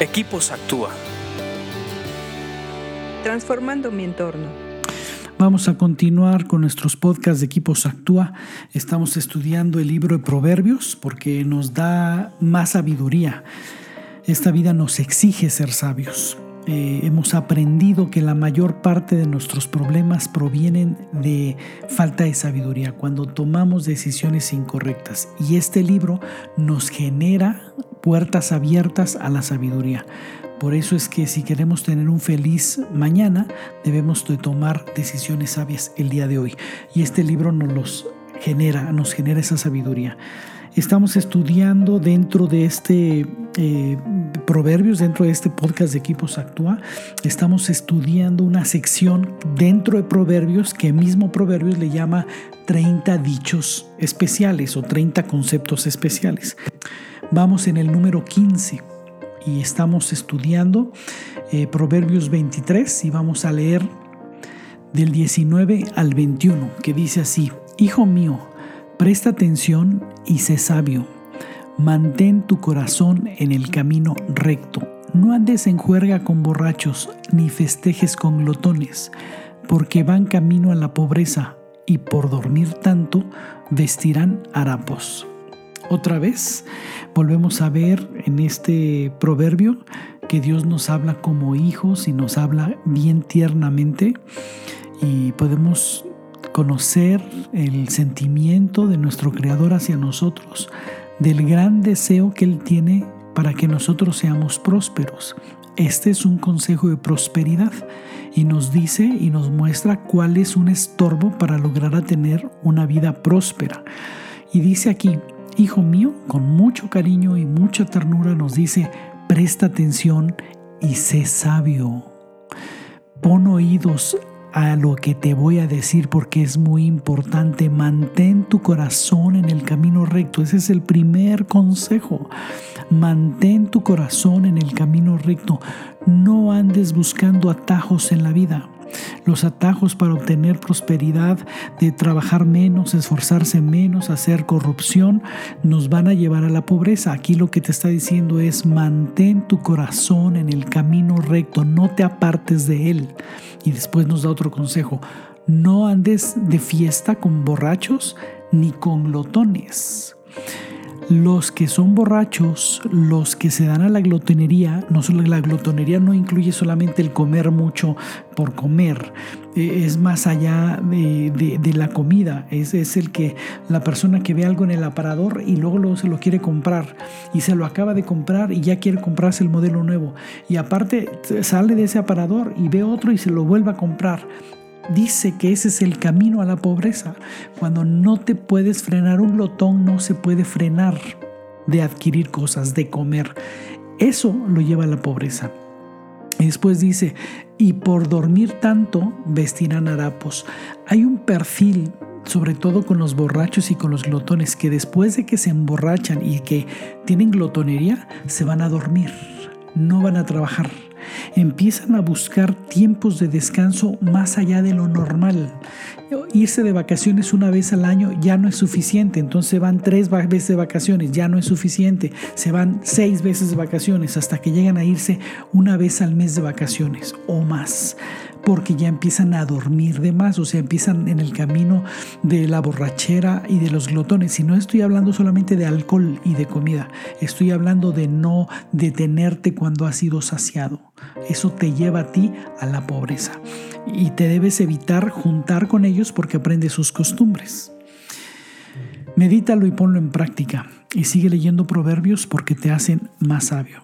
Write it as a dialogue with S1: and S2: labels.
S1: Equipos Actúa.
S2: Transformando mi entorno.
S3: Vamos a continuar con nuestros podcasts de Equipos Actúa. Estamos estudiando el libro de Proverbios porque nos da más sabiduría. Esta vida nos exige ser sabios. Eh, hemos aprendido que la mayor parte de nuestros problemas provienen de falta de sabiduría, cuando tomamos decisiones incorrectas. Y este libro nos genera puertas abiertas a la sabiduría. Por eso es que si queremos tener un feliz mañana, debemos de tomar decisiones sabias el día de hoy. Y este libro nos los genera, nos genera esa sabiduría. Estamos estudiando dentro de este eh, Proverbios, dentro de este podcast de Equipos Actúa, estamos estudiando una sección dentro de Proverbios que mismo Proverbios le llama 30 dichos especiales o 30 conceptos especiales. Vamos en el número 15 y estamos estudiando eh, Proverbios 23 y vamos a leer del 19 al 21 que dice así, Hijo mío, Presta atención y sé sabio. Mantén tu corazón en el camino recto. No andes en juerga con borrachos, ni festejes con glotones, porque van camino a la pobreza y por dormir tanto vestirán harapos. Otra vez volvemos a ver en este proverbio que Dios nos habla como hijos y nos habla bien tiernamente y podemos conocer el sentimiento de nuestro Creador hacia nosotros, del gran deseo que Él tiene para que nosotros seamos prósperos. Este es un consejo de prosperidad y nos dice y nos muestra cuál es un estorbo para lograr a tener una vida próspera. Y dice aquí, Hijo mío, con mucho cariño y mucha ternura nos dice, presta atención y sé sabio. Pon oídos a lo que te voy a decir porque es muy importante. Mantén tu corazón en el camino recto. Ese es el primer consejo. Mantén tu corazón en el camino recto. No andes buscando atajos en la vida. Los atajos para obtener prosperidad, de trabajar menos, esforzarse menos, hacer corrupción, nos van a llevar a la pobreza. Aquí lo que te está diciendo es mantén tu corazón en el camino recto, no te apartes de él. Y después nos da otro consejo, no andes de fiesta con borrachos ni con glotones. Los que son borrachos, los que se dan a la glotonería, no solo la glotonería no incluye solamente el comer mucho por comer, eh, es más allá de, la comida, es, el que la persona que ve algo en el aparador y luego, luego se lo quiere comprar y se lo acaba de comprar y ya quiere comprarse el modelo nuevo. Y aparte sale de ese aparador y ve otro y se lo vuelve a comprar dice que ese es el camino a la pobreza. Cuando no te puedes frenar un glotón, no se puede frenar de adquirir cosas, de comer. Eso lo lleva a la pobreza. Y después dice, y por dormir tanto vestirán harapos. Hay un perfil, sobre todo con los borrachos y con los glotones, que después de que se emborrachan y que tienen glotonería, se van a dormir, no van a trabajar empiezan a buscar tiempos de descanso más allá de lo normal. Irse de vacaciones una vez al año ya no es suficiente, entonces van tres veces de vacaciones, ya no es suficiente, se van seis veces de vacaciones hasta que llegan a irse una vez al mes de vacaciones o más porque ya empiezan a dormir de más, o sea, empiezan en el camino de la borrachera y de los glotones. Y no estoy hablando solamente de alcohol y de comida, estoy hablando de no detenerte cuando has sido saciado. Eso te lleva a ti a la pobreza y te debes evitar juntar con ellos porque aprendes sus costumbres. Medítalo y ponlo en práctica y sigue leyendo proverbios porque te hacen más sabio.